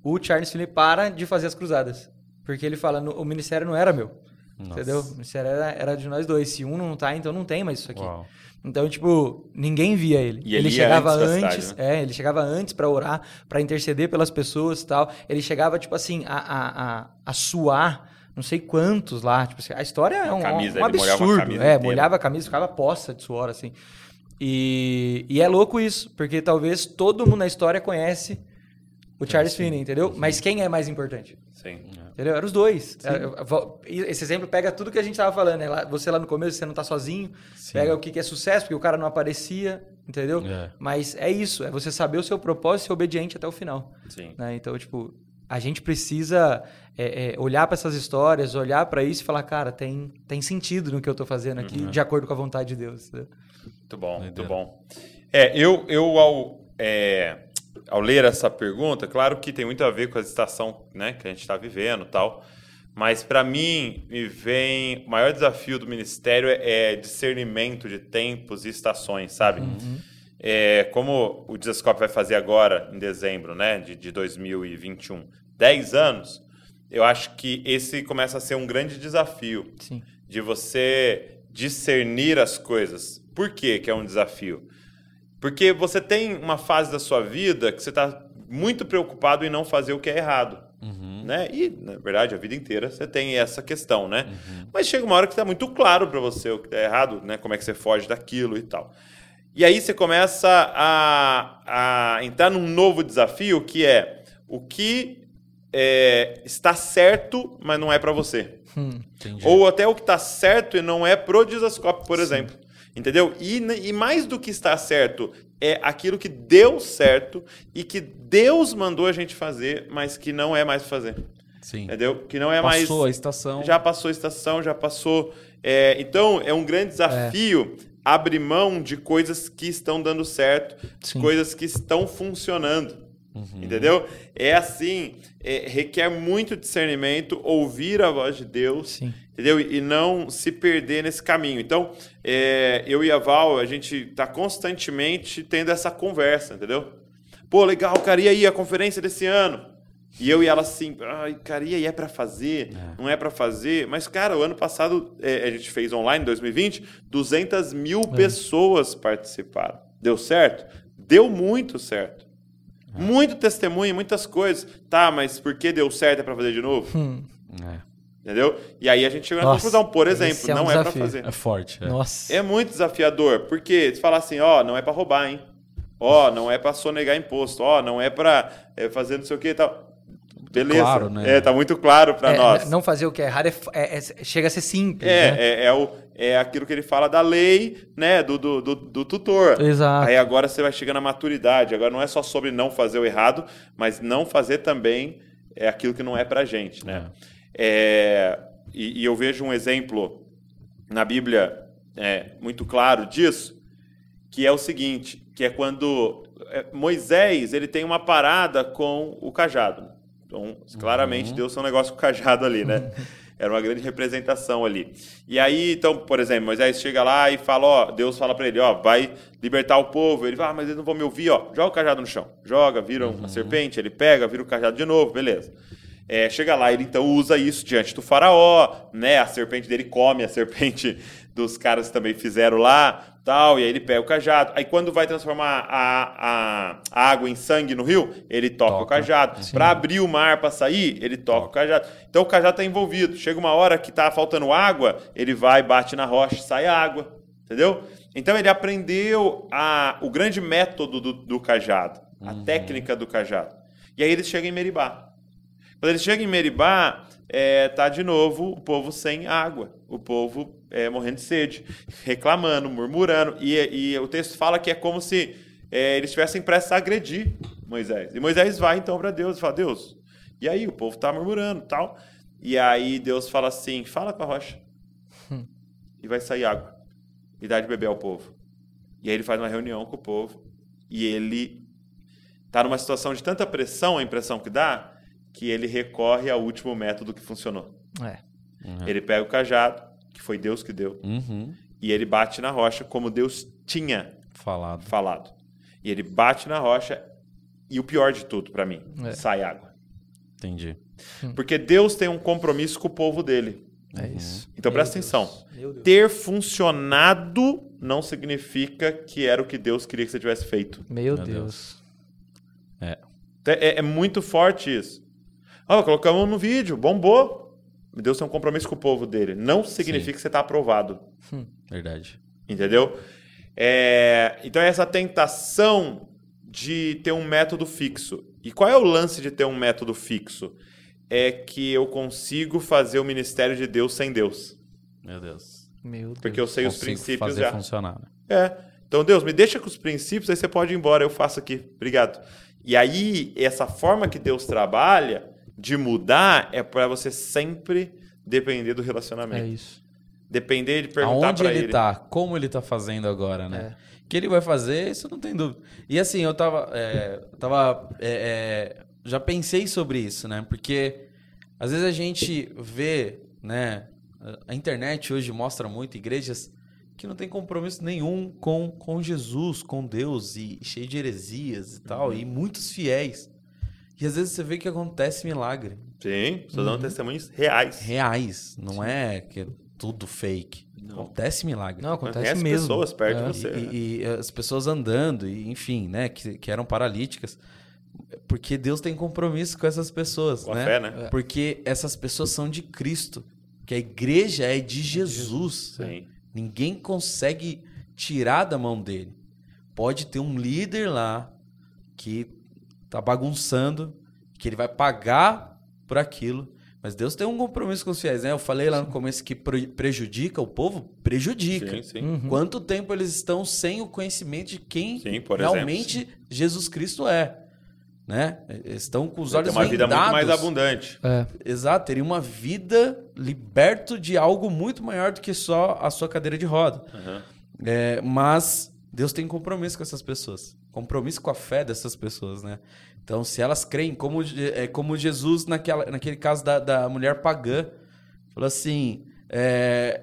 o Charles Finney para de fazer as cruzadas. Porque ele fala, "No- o ministério não era meu. Nossa. Entendeu? O ministério era, era de nós dois. Se um não tá, então não tem mais isso aqui. Uau. Então, tipo, ninguém via ele. E ele ele chegava antes antes, cidade, né? é, ele chegava antes pra orar, pra interceder pelas pessoas e tal. Ele chegava, tipo assim, a, a, a, a suar não sei quantos lá. Tipo assim, a história é um, camisa, um molhava absurdo. camisa é, molhava a camisa, ficava poça de suor, assim. E, e é louco isso, porque talvez todo mundo na história conhece o Charles Finney, entendeu? Mas quem é mais importante? Sim. Entendeu? Era os dois. Era- vo- esse exemplo pega tudo que a gente tava falando. Né? Você lá no começo, você não tá sozinho. Sim. Pega o que é sucesso, porque o cara não aparecia, entendeu? É. Mas é isso, é você saber o seu propósito e ser obediente até o final. Sim. né? Então, tipo, a gente precisa é, é, olhar para essas histórias, olhar para isso e falar, cara, tem, tem sentido no que eu tô fazendo aqui, Uhum. de acordo com a vontade de Deus. entendeu? Muito bom, muito Doideira. bom. É, eu, eu ao, é, ao ler essa pergunta, claro que tem muito a ver com a estação né, que a gente está vivendo e tal, mas para mim me vem o maior desafio do ministério é, é discernimento de tempos e estações, sabe? É, como o Desascope vai fazer agora, em dezembro né, de, de 2021, 10 anos, eu acho que esse começa a ser um grande desafio Sim. de você discernir as coisas. Por que que é um desafio? Porque você tem uma fase da sua vida que você está muito preocupado em não fazer o que é errado. Uhum. Né? E, na verdade, a vida inteira você tem essa questão, né? Mas chega uma hora que está muito claro para você o que é errado, né? Como é que você foge daquilo e tal. E aí você começa a, a entrar num novo desafio que é o que é, está certo, mas não é para você. Hum. Ou até o que está certo e não é pro Disascope, por exemplo. Entendeu? E, e mais do que está certo, é aquilo que deu certo e que Deus mandou a gente fazer, mas que não é mais fazer. Sim. Entendeu? Que não é mais. Passou a estação. Já passou a estação, já passou. é, então, é um grande desafio abrir mão de coisas que estão dando certo, Sim. coisas que estão funcionando. Uhum. Entendeu? É assim, é, requer muito discernimento, ouvir a voz de Deus, Sim. Entendeu? E não se perder nesse caminho. Então, é, eu e a Val, a gente está constantemente tendo essa conversa, entendeu? Pô, legal, cara, e aí a conferência desse ano? E eu e ela assim, ai, cara, e aí é para fazer? Não é para fazer? Mas, cara, o ano passado é, a gente fez online, 2020, 200 mil pessoas participaram. Deu certo? Deu muito certo. Muito testemunho, muitas coisas. Tá, mas por que deu certo é para fazer de novo? Hum. É. Entendeu? E aí a gente chegou na Nossa, conclusão, por exemplo, é um não é para desafio. fazer. É forte. É. Nossa. É muito desafiador, porque se falar assim, ó, não é para roubar, hein? Ó, não é para sonegar imposto, ó, não é para fazer não sei o que e tal. Beleza. claro, né? É, tá muito claro para É, nós. Não fazer o que é errado é, é- é- chega a ser simples. É, né? é, é, o, é aquilo que ele fala da lei, né, do, do, do, do tutor. Exato. Aí agora você vai chegando à maturidade. Agora não é só sobre não fazer o errado, mas não fazer também é aquilo que não é pra gente, né? É, e, e eu vejo um exemplo na Bíblia é, muito claro disso, que é o seguinte, que é quando é, Moisés ele tem uma parada com o cajado. Então, claramente, Deus tem um negócio com o cajado ali, né? Era uma grande representação ali. E aí, então, por exemplo, Moisés chega lá e fala, ó, Deus fala para ele, ó, vai libertar o povo. Ele fala, ah, mas eles não vão me ouvir, ó, joga o cajado no chão. Joga, vira uma serpente, ele pega, vira o cajado de novo, beleza. É, chega lá, ele então usa isso diante do faraó, né? A serpente dele come a serpente dos caras que também fizeram lá, tal, e aí ele pega o cajado. Aí quando vai transformar a, a, a água em sangue no rio, ele toca, o Toca. cajado. Para abrir o mar para sair, ele toca, o cajado. Então o cajado está envolvido. Chega uma hora que tá faltando água, ele vai, bate na rocha, sai água, entendeu? Então ele aprendeu a, o grande método do, do cajado, a técnica do cajado. E aí ele chega em Meribá. Quando ele chega em Meribá, é, tá de novo o povo sem água, o povo é, morrendo de sede, reclamando, murmurando. E, e o texto fala que é como se é, eles tivessem prestes a agredir Moisés. E Moisés vai então para Deus e fala: Deus, e aí o povo tá murmurando tal. E aí Deus fala assim: fala com a rocha. E vai sair água. E dá de beber ao povo. E aí ele faz uma reunião com o povo. E ele tá numa situação de tanta pressão, a impressão que dá, que ele recorre ao último método que funcionou. É. Ele pega o cajado, que foi Deus que deu, Uhum. e ele bate na rocha como Deus tinha Falado. falado. E ele bate na rocha, e o pior de tudo para mim, É. sai água. Entendi. Porque Deus tem um compromisso com o povo dele. É isso. Então Meu presta Deus. atenção. Deus. Ter funcionado não significa que era o que Deus queria que você tivesse feito. Meu Meu Deus. É. É, é muito forte isso. Ó, colocamos no vídeo, bombou. Deus tem um compromisso com o povo dele. Não significa Sim. que você está aprovado. Verdade. Entendeu? É, então é essa tentação de ter um método fixo. E qual é o lance de ter um método fixo? é que eu consigo fazer o ministério de Deus sem Deus. Meu Deus. Meu Deus. Porque eu sei os Consigo princípios fazer já. funcionar. né? É. Então, Deus, me deixa com os princípios, aí você pode ir embora, eu faço aqui. Obrigado. E aí, essa forma que Deus trabalha de mudar é para você sempre depender do relacionamento. É isso. Depender de perguntar Aonde para ele, ele. tá, como ele tá fazendo agora, né? O que ele vai fazer, isso não tem dúvida. E assim, eu tava. é, tava é, é, já pensei sobre isso, né? Porque às vezes a gente vê, né? A internet hoje mostra muito igrejas que não tem compromisso nenhum com, com Jesus, com Deus, e cheio de heresias e tal, e muitos fiéis. E às vezes você vê que acontece milagre. Sim, estou Uhum. dando testemunhos reais. Reais, não é que é tudo fake. Acontece milagre. Não, acontece Conhece mesmo. pessoas perto É. de você. né? E, e- e as pessoas andando, e, enfim, né, que, que eram paralíticas, porque Deus tem compromisso com essas pessoas, Com a né? fé, né? Porque essas pessoas são de Cristo, que a igreja é de Jesus. Sim. Ninguém consegue tirar da mão dele. Pode ter um líder lá que tá bagunçando, que ele vai pagar por aquilo. Mas Deus tem um compromisso com os fiéis, né? Eu falei lá no começo que pre- prejudica o povo, prejudica. Sim, sim. Uhum. Quanto tempo eles estão sem o conhecimento de quem Sim, por realmente Jesus Cristo é, né? Eles Estão com os Tem olhos uma vida muito vendados. mais abundante. É. Exato, teria uma vida liberto de algo muito maior do que só a sua cadeira de roda. Uhum. É, mas Deus tem compromisso com essas pessoas. Compromisso com a fé dessas pessoas, né? Então, se elas creem, como, é, como Jesus naquela, naquele caso da, da mulher pagã, falou assim: é,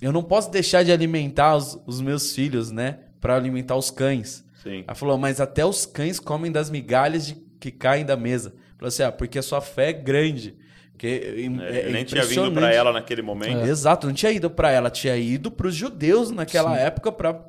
eu não posso deixar de alimentar os, os meus filhos, né? Para alimentar os cães. Sim. Ela falou, mas até os cães comem das migalhas de- que caem da mesa. Falou assim, ah, porque a sua fé é grande. Porque, é, É, é eu nem tinha vindo para ela naquele momento. Exato, não tinha ido para ela, tinha ido para os judeus naquela época para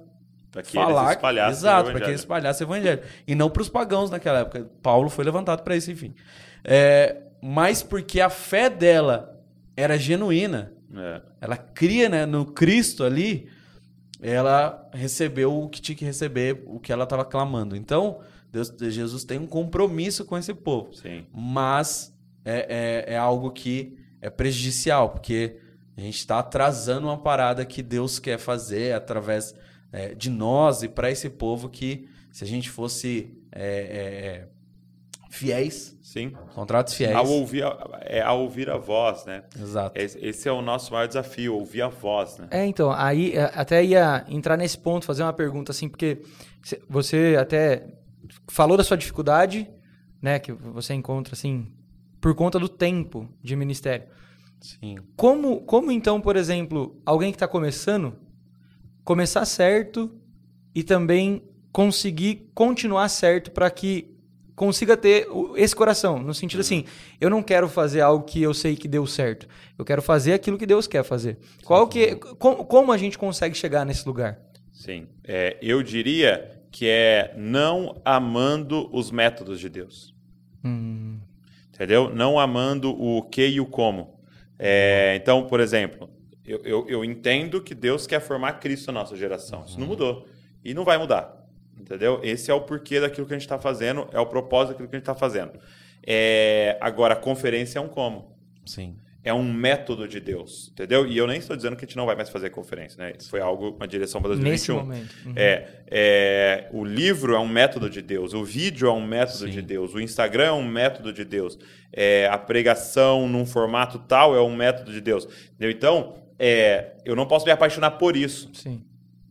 Para que falar. eles espalhassem Exato, para que eles espalhassem o evangelho. E não para os pagãos naquela época. Paulo foi levantado para isso, enfim. É, mas porque a fé dela era genuína, É. ela cria né, no Cristo ali, ela recebeu o que tinha que receber, o que ela estava clamando. Então, Deus, Jesus tem um compromisso com esse povo. Sim. Mas é, é, é algo que é prejudicial, porque a gente está atrasando uma parada que Deus quer fazer através é, de nós e para esse povo que, se a gente fosse é, é, fiéis, Sim. contratos fiéis. Ao ouvir a, é, ao ouvir a voz, né? Exato. Esse é o nosso maior desafio, ouvir a voz, né? É, então, aí é, até ia entrar nesse ponto, fazer uma pergunta assim, porque cê- você até falou da sua dificuldade, né, que você encontra assim, por conta do tempo de ministério. Sim. Como, como então, por exemplo, alguém que está começando, começar certo e também conseguir continuar certo para que consiga ter esse coração, no sentido assim, eu não quero fazer algo que eu sei que deu certo, eu quero fazer aquilo que Deus quer fazer. Qual que, como, como a gente consegue chegar nesse lugar? Sim. É, eu diria que é não amando os métodos de Deus. Hum, Entendeu? Não amando o que e o como. É, então, por exemplo, eu, eu, eu entendo que Deus quer formar Cristo na nossa geração. Isso não mudou. E não vai mudar. Entendeu? Esse é o porquê daquilo que a gente está fazendo, é o propósito daquilo que a gente está fazendo. É, agora, a conferência é um como. Sim. É um método de Deus, entendeu? E eu nem estou dizendo que a gente não vai mais fazer conferência, né? Isso foi algo, uma direção para nesse 2021. momento. Uhum. É, é, o livro é um método de Deus, o vídeo é um método Sim. de Deus, o Instagram é um método de Deus, é, a pregação num formato tal é um método de Deus. Entendeu? Então, é, eu não posso me apaixonar por isso. Sim.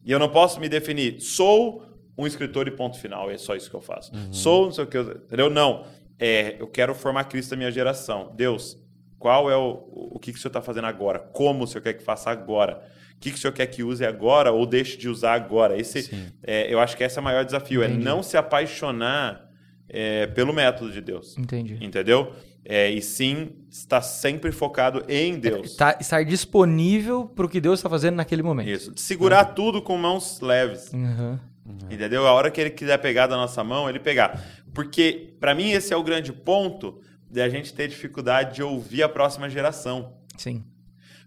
E eu não posso me definir, sou um escritor e ponto final, é só isso que eu faço. Sou não sei o que, eu- entendeu? Não. É, eu quero formar Cristo da minha geração. Deus, qual é o, o que, que o Senhor está fazendo agora? Como o Senhor quer que faça agora? O que, que o Senhor quer que use agora ou deixe de usar agora? Esse, é, eu acho que esse é o maior desafio, é Entendi. não se apaixonar é, pelo método de Deus. Entendi. Entendeu? É, e sim estar sempre focado em Deus. Tá, estar disponível para o que Deus está fazendo naquele momento. Isso. Segurar tudo com mãos leves. Uhum. Entendeu? A hora que ele quiser pegar da nossa mão, ele pegar. Porque, para mim, esse é o grande ponto de a gente ter dificuldade de ouvir a próxima geração. Sim.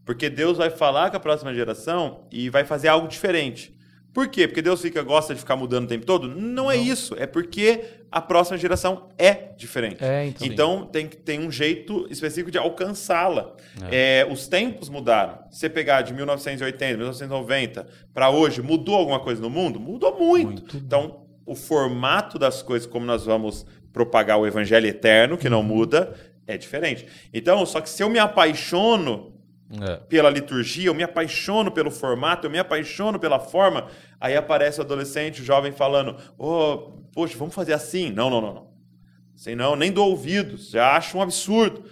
Porque Deus vai falar com a próxima geração e vai fazer algo diferente. Por quê? Porque Deus fica, gosta de ficar mudando o tempo todo? Não, é isso. É porque a próxima geração é diferente. É, então. então tem, tem um jeito específico de alcançá-la. É, os tempos mudaram. Se você pegar de 1980, 1990 para hoje, mudou alguma coisa no mundo? Mudou muito. Então, o formato das coisas, como nós vamos propagar o evangelho eterno, que não muda, é diferente. Então, só que se eu me apaixono É. pela liturgia, eu me apaixono pelo formato, eu me apaixono pela forma, aí aparece o adolescente, o jovem falando: "Oh, poxa, vamos fazer assim". Não, não, não, não. Assim não, nem dou ouvidos, já acho um absurdo,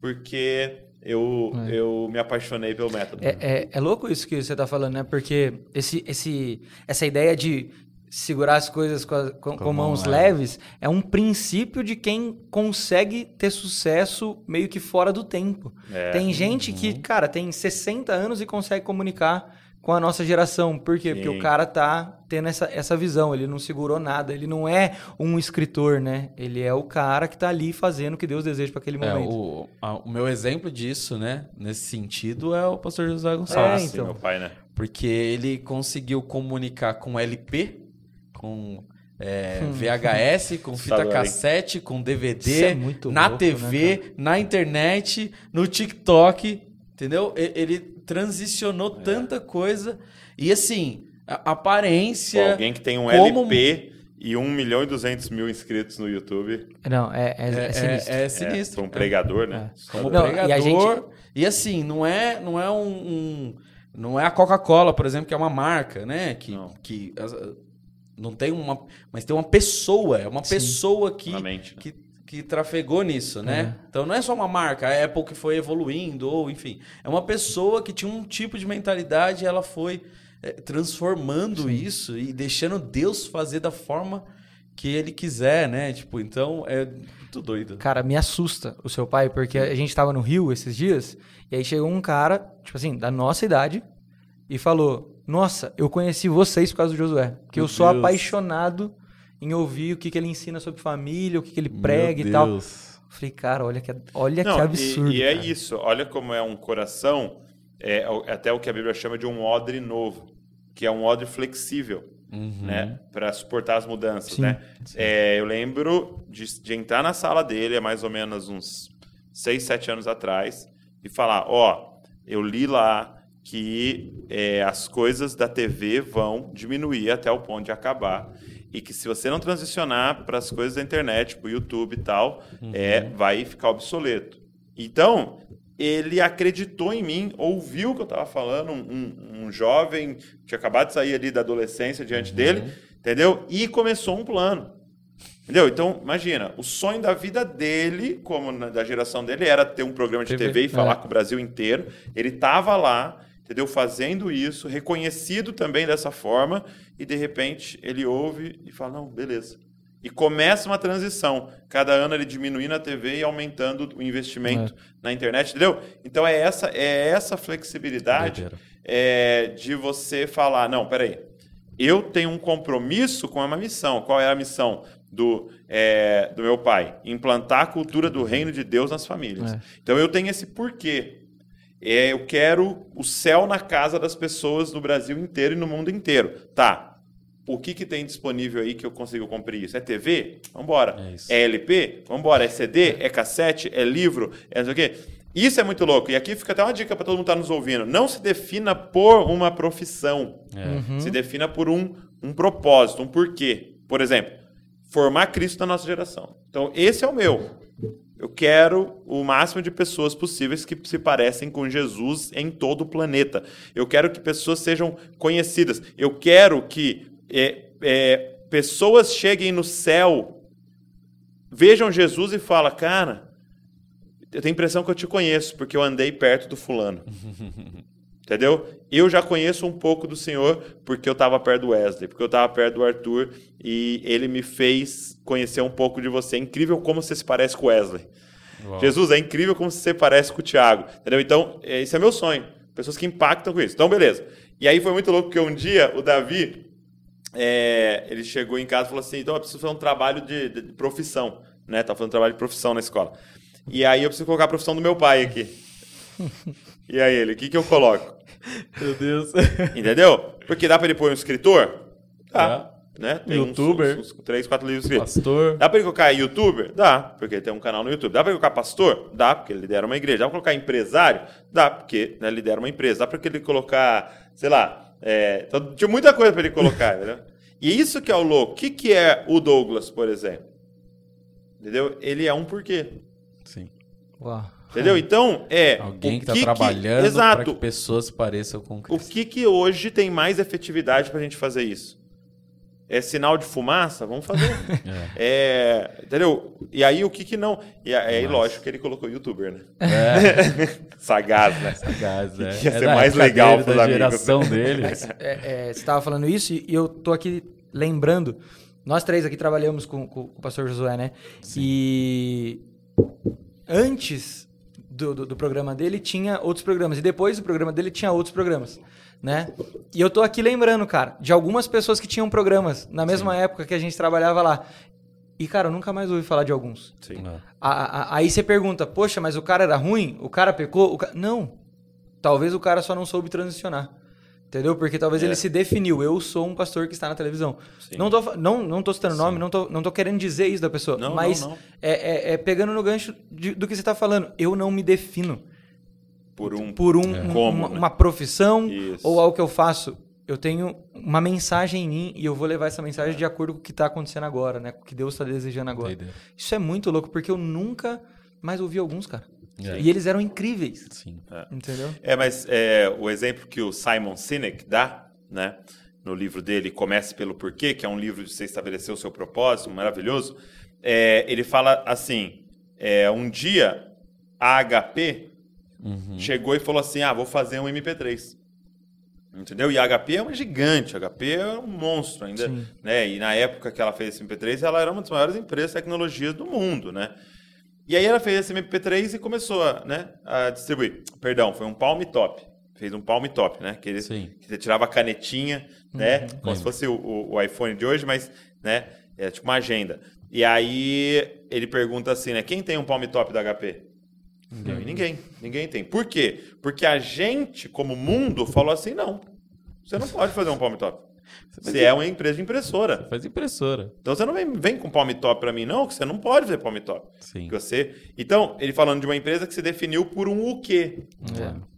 porque eu, eu me apaixonei pelo método. É, é, é louco isso que você está falando, né? Porque esse, esse, essa ideia de segurar as coisas com, a- com- com mão mãos leve. leves é um princípio de quem consegue ter sucesso meio que fora do tempo. É. Tem gente que, cara, tem 60 anos e consegue comunicar com a nossa geração. Por quê? Porque Sim. o cara tá tendo essa, essa visão, ele não segurou nada, ele não é um escritor, né? Ele é o cara que tá ali fazendo o que Deus deseja para aquele É, momento. o, a- o meu exemplo disso, né, nesse sentido, é o pastor José Gonçalves. É, Sim, então. meu pai, né? Porque ele conseguiu comunicar com LP, com é, VHS, com fita hein? cassete, com DVD, é muito na louco, TV, né, na internet, no TikTok, entendeu? E- Ele transicionou É. tanta coisa. E assim, a Pô, aparência. alguém que tem um como- LP e 1 milhão e 200 mil inscritos no YouTube. Não, é, é, é É, sinistro. é, é É, sinistro. pra um pregador, né? como Não, e pregador. a E, gente- assim, não é, não é um, um- não é a Coca-Cola, por exemplo, que é uma marca, né? Que, Não. que as- não tem uma, mas tem uma pessoa, é uma pessoa que Na mente, né? que, que trafegou nisso, né? Então não é só uma marca, a Apple que foi evoluindo ou enfim, é uma pessoa que tinha um tipo de mentalidade, e ela foi eh, transformando isso e deixando Deus fazer da forma que ele quiser, né? Tipo, então é muito doido. Cara, me assusta o seu pai, porque a gente tava no Rio esses dias, e aí chegou um cara, tipo assim, da nossa idade, e falou: Nossa, eu conheci vocês por causa do Josué. Porque Meu eu sou Deus. apaixonado em ouvir o que, que ele ensina sobre família, o que, que ele prega e tal. Deus. Falei, cara, olha que, olha Não, que e- absurdo. E, é cara. isso. Olha como é um coração, é o- até o que a Bíblia chama de um odre novo, que é um odre flexível, né? Para suportar as mudanças, Sim. né? É, eu lembro de, de entrar na sala dele há mais ou menos uns 6, 7 anos atrás e falar: Ó, eu li lá que é, as coisas da TV vão diminuir até o ponto de acabar. E que se você não transicionar para as coisas da internet, para o YouTube e tal, é, vai ficar obsoleto. Então, ele acreditou em mim, ouviu o que eu estava falando, um, um- jovem que tinha acabado de sair ali da adolescência diante dele, entendeu? E começou um plano. Entendeu? Então, imagina, o sonho da vida dele, como na- da geração dele, era ter um programa de TV, TV, e falar é. com o Brasil inteiro. Ele estava lá, entendeu? Fazendo isso, reconhecido também dessa forma, e de repente ele ouve e fala: não, beleza. E começa uma transição. Cada ano ele diminuindo a TV e aumentando o investimento na internet, entendeu? Então é essa, é essa flexibilidade é, de você falar: não, peraí, eu tenho um compromisso com uma missão. Qual é a missão do, é, do meu pai? Implantar a cultura do reino de Deus nas famílias. É. Então eu tenho esse porquê. É, eu quero o céu na casa das pessoas no Brasil inteiro e no mundo inteiro. Tá. O que, que tem disponível aí que eu consigo cumprir isso? É TV? Vambora. É. É LP? Vambora. É CD? É cassete? É livro? É não sei o quê? Isso é muito louco. E aqui fica até uma dica para todo mundo que está nos ouvindo. Não se defina por uma profissão. É. Se defina por um, um propósito, um porquê. Por exemplo, formar Cristo na nossa geração. Então, esse é o meu. Eu quero o máximo de pessoas possíveis que se parecem com Jesus em todo o planeta. Eu quero que pessoas sejam conhecidas. Eu quero que é, é, pessoas cheguem no céu, vejam Jesus e falem, cara, eu tenho a impressão que eu te conheço, porque eu andei perto do fulano. Entendeu? Eu já conheço um pouco do Senhor porque eu estava perto do Wesley, porque eu estava perto do Arthur e ele me fez conhecer um pouco de você. É incrível como você se parece com o Wesley. Uau. Jesus, é incrível como você se parece com o Tiago. Entendeu? Então, é, esse é meu sonho. Pessoas que impactam com isso. Então, beleza. E aí foi muito louco porque um dia o Davi, é, ele chegou em casa e falou assim: então eu preciso fazer um trabalho de, de- de profissão. Né? Tá fazendo trabalho de profissão na escola. E aí eu preciso colocar a profissão do meu pai aqui. E aí ele, o que, que eu coloco? Meu Deus. Entendeu? Porque dá pra ele pôr um escritor? Dá. Dá. Né? Tem uns- Youtuber. Uns, uns três, quatro livros escritos. Pastor. Dá pra ele colocar youtuber? Dá, porque ele tem um canal no YouTube. Dá pra ele colocar pastor? Dá, porque ele lidera uma igreja. Dá pra colocar empresário? Dá, porque né, lidera uma empresa. Dá pra ele colocar, sei lá, é, então, tinha muita coisa pra ele colocar, entendeu? E isso que é o louco. O que, que é o Douglas, por exemplo? Entendeu? Ele é um porquê. Sim. Uau. Entendeu? Então, é. Alguém o que tá trabalhando para Exato. que pessoas pareçam com O Cristo. que, que hoje tem mais efetividade pra gente fazer isso? É sinal de fumaça? Vamos fazer. É. É, entendeu? E aí o que que não? E aí, Mas- lógico que ele colocou youtuber, né? É, Sagaz, né? sagaz, né? Ia É ser mais legal da amigos. geração dele. É, é, você estava falando isso e eu tô aqui lembrando. Nós três aqui trabalhamos com, com- com o pastor Josué, né? E antes do, do, do programa dele tinha outros programas. E depois do programa dele tinha outros programas, né? E eu tô aqui lembrando, cara, de algumas pessoas que tinham programas na mesma época que a gente trabalhava lá. E, cara, eu nunca mais ouvi falar de alguns. Sim. Não. A- a- aí você pergunta, poxa, mas o cara era ruim? O cara pecou? O ca- Não. Talvez o cara só não soube transicionar. Entendeu? Porque talvez É. ele se definiu. Eu sou um pastor que está na televisão. Sim. Não tô, não, não tô citando nome, não tô, não tô querendo dizer isso da pessoa. Não, mas não, não. É, é- é pegando no gancho de- do que você está falando. Eu não me defino Por um. por um, É. um- Como, uma, né? uma profissão Isso. ou algo que eu faço. Eu tenho uma mensagem em mim e eu vou levar essa mensagem de acordo com o que está acontecendo agora, né? Com o que Deus está desejando agora. Doideira. Isso é muito louco, porque eu nunca mais ouvi alguns, cara. É. E eles eram incríveis. Sim. Entendeu? É, mas é, o exemplo que o Simon Sinek dá, né? No livro dele, Comece pelo Porquê, que é um livro de você estabelecer o seu propósito, maravilhoso. é, ele fala assim: é, um dia a HP Uhum. chegou e falou assim: ah, vou fazer um MP3. Entendeu? E a HP é uma gigante, a HP é um monstro ainda, Sim. né? E na época que ela fez esse MP3, ela era uma das maiores empresas de tecnologias do mundo, né? E aí ela fez esse MP3 e começou a, né, a distribuir. Perdão, foi um Palm Top. Fez um Palm Top, né? Que, ele, que você tirava a canetinha, né? Como se fosse o, o- iPhone de hoje, mas, né? É tipo uma agenda. E aí ele pergunta assim, né? Quem tem um Palm Top da HP? E ninguém. Ninguém tem. Por quê? Porque a gente, como mundo, falou assim: não. Você não pode fazer um Palm Top. Você é uma empresa de impressora. Faz impressora. Então você não vem, vem com Palm Top pra mim, não, que você não pode fazer Palm Top. Sim. Que você... Então, ele falando de uma empresa que se definiu por um o quê. É.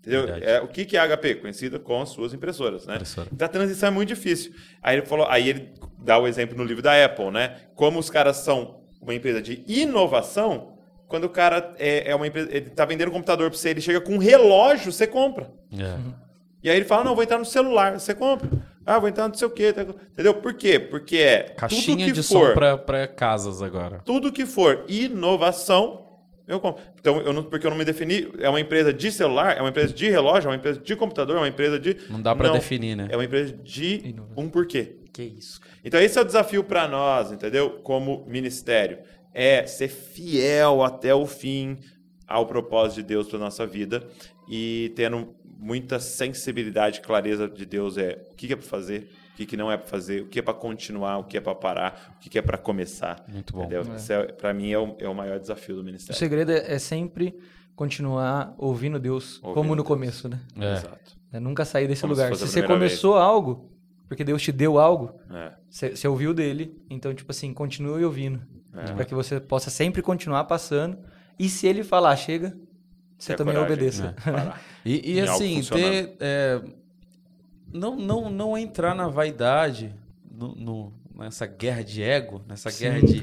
Entendeu? Verdade. É, o que, que é a HP? Conhecida com as suas impressoras, né? Impressora. Então a transição é muito difícil. Aí ele falou, aí ele dá o exemplo no livro da Apple, né? Como os caras são uma empresa de inovação, quando o cara é, é uma empresa, ele tá vendendo um computador para você, ele chega com um relógio, você compra. É. E aí ele fala, não, vou entrar no celular, você compra. Ah, vou entrar no não sei o quê. tá- Entendeu? Por quê? Porque é Caixinha tudo que de for, som pra casas agora. tudo que for inovação, eu compro. Então, eu não, porque eu não me defini, é uma empresa de celular, é uma empresa de relógio, é uma empresa de computador, é uma empresa de... Não dá pra definir, né? É uma empresa de Inovação. um porquê. Que isso, cara. Então, esse é o desafio para nós, entendeu? Como ministério. É ser fiel até o fim ao propósito de Deus para nossa vida e tendo muita sensibilidade e clareza de Deus é o que é para fazer, o que que não é para fazer, o que é para continuar, o que é para parar, o que que é para começar. Muito bom. É, para mim é o, é o maior desafio do O ministério. segredo é é sempre continuar ouvindo Deus, Ouvindo como no Deus. começo, né? É. Exato. É nunca sair desse Como se lugar. Se, a você começou algo, porque Deus te deu algo, É. você, você ouviu dele, então, tipo assim, continue ouvindo. É. Para que você possa sempre continuar passando. E se ele falar, chega, você também coragem, obedeça. né? E, e assim, ter. é, não, não, não entrar na vaidade, no, no- nessa guerra de ego, nessa Sim, guerra de,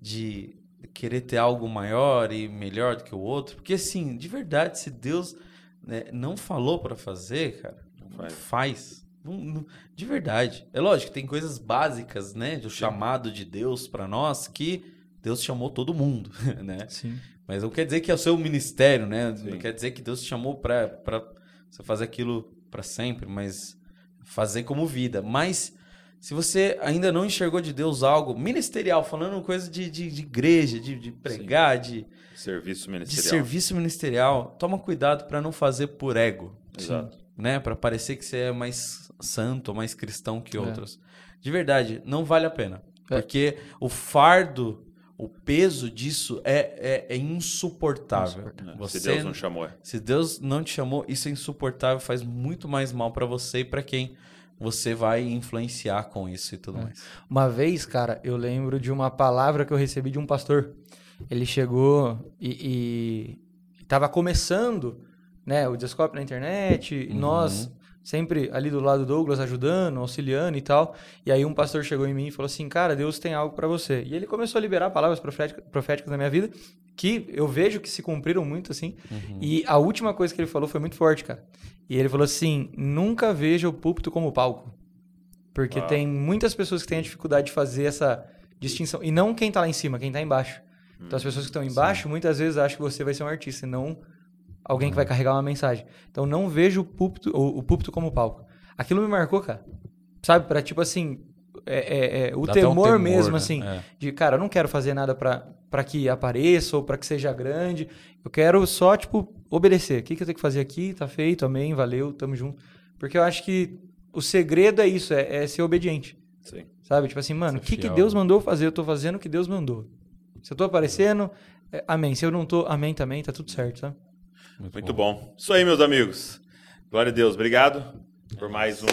de querer ter algo maior e melhor do que o outro. Porque, assim, de verdade, se Deus né, não falou pra fazer, cara, não faz. faz. Não- não- de verdade. É lógico, tem coisas básicas, né, do chamado de Deus pra nós que Deus chamou todo mundo, né? Sim. Mas não quer dizer que é o seu ministério, né? Sim. Não quer dizer que Deus te chamou pra, pra você fazer aquilo pra sempre, mas fazer como vida. Mas se você ainda não enxergou de Deus algo ministerial, falando coisa de, de, de igreja, de, de pregar, de, Serviço de ministerial. serviço ministerial, toma cuidado pra não fazer por ego, Exato. né? Para parecer que você é mais santo ou mais cristão que É. outros. De verdade, não vale a pena. É. Porque o fardo, o peso disso é, é, é insuportável. Insuportável. Você, Se Deus não chamou. é. se Deus não te chamou, isso é insuportável, faz muito mais mal pra você e pra quem você vai influenciar com isso e tudo mais. Uma vez, cara, eu lembro de uma palavra que eu recebi de um pastor. Ele chegou e estava começando né, o Descope na internet, Uhum. nós sempre ali do lado do Douglas ajudando, auxiliando e tal. E aí um pastor chegou em mim e falou assim: "Cara, Deus tem algo para você". E ele começou a liberar palavras profética- proféticas na minha vida que eu vejo que se cumpriram muito assim. Uhum. E a última coisa que ele falou foi muito forte, cara. E ele falou assim: "Nunca veja o púlpito como palco". Porque Uau. tem muitas pessoas que têm a dificuldade de fazer essa distinção. E não quem tá lá em cima, quem tá embaixo. Então as pessoas que estão embaixo muitas vezes acham que você vai ser um artista, e não alguém que vai carregar uma mensagem. Então não vejo o púlpito, o, o púlpito como palco. Aquilo me marcou, cara. Sabe, pra tipo assim. é- é- é, o até um temor, temor, mesmo, né? assim. É. De, cara, eu não quero fazer nada pra que apareça ou pra que seja grande. Eu quero só, tipo, obedecer. O que, que eu tenho que fazer aqui? Tá feito, amém, valeu, tamo junto. Porque eu acho que o segredo é isso, é, é ser obediente. Sim. Sabe? Tipo assim, mano, o que, que. Deus mandou fazer? Eu tô fazendo o que Deus mandou. Se eu tô aparecendo, é, amém. Se eu não tô, amém também, tá tudo certo, sabe? Muito bom. Isso aí, meus amigos. Glória a Deus. Obrigado por mais um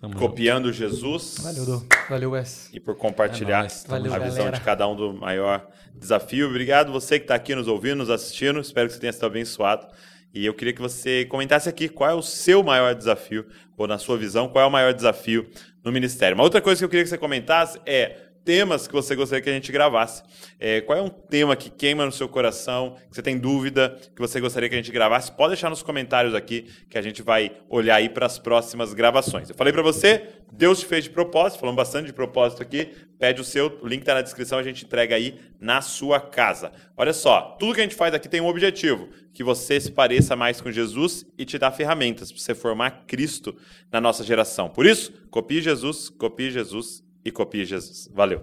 Tamo Copiando Jesus. Valeu, Dô. Valeu, Wes. E por compartilhar É Valeu, a junto. visão galera. de cada um do maior desafio. Obrigado você que está aqui nos ouvindo, nos assistindo. Espero que você tenha sido abençoado. E eu queria que você comentasse aqui qual é o seu maior desafio, ou na sua visão, qual é o maior desafio no ministério. Uma outra coisa que eu queria que você comentasse é temas que você gostaria que a gente gravasse. É, qual é um tema que queima no seu coração, que você tem dúvida, que você gostaria que a gente gravasse? Pode deixar nos comentários aqui, que a gente vai olhar aí para as próximas gravações. Eu falei para você, Deus te fez de propósito, falamos bastante de propósito aqui. Pede o seu, o link está na descrição, a gente entrega aí na sua casa. Olha só, tudo que a gente faz aqui tem um objetivo, que você se pareça mais com Jesus e te dá ferramentas para você formar Cristo na nossa geração. Por isso, copie Jesus, copie Jesus e copie Jesus. Valeu.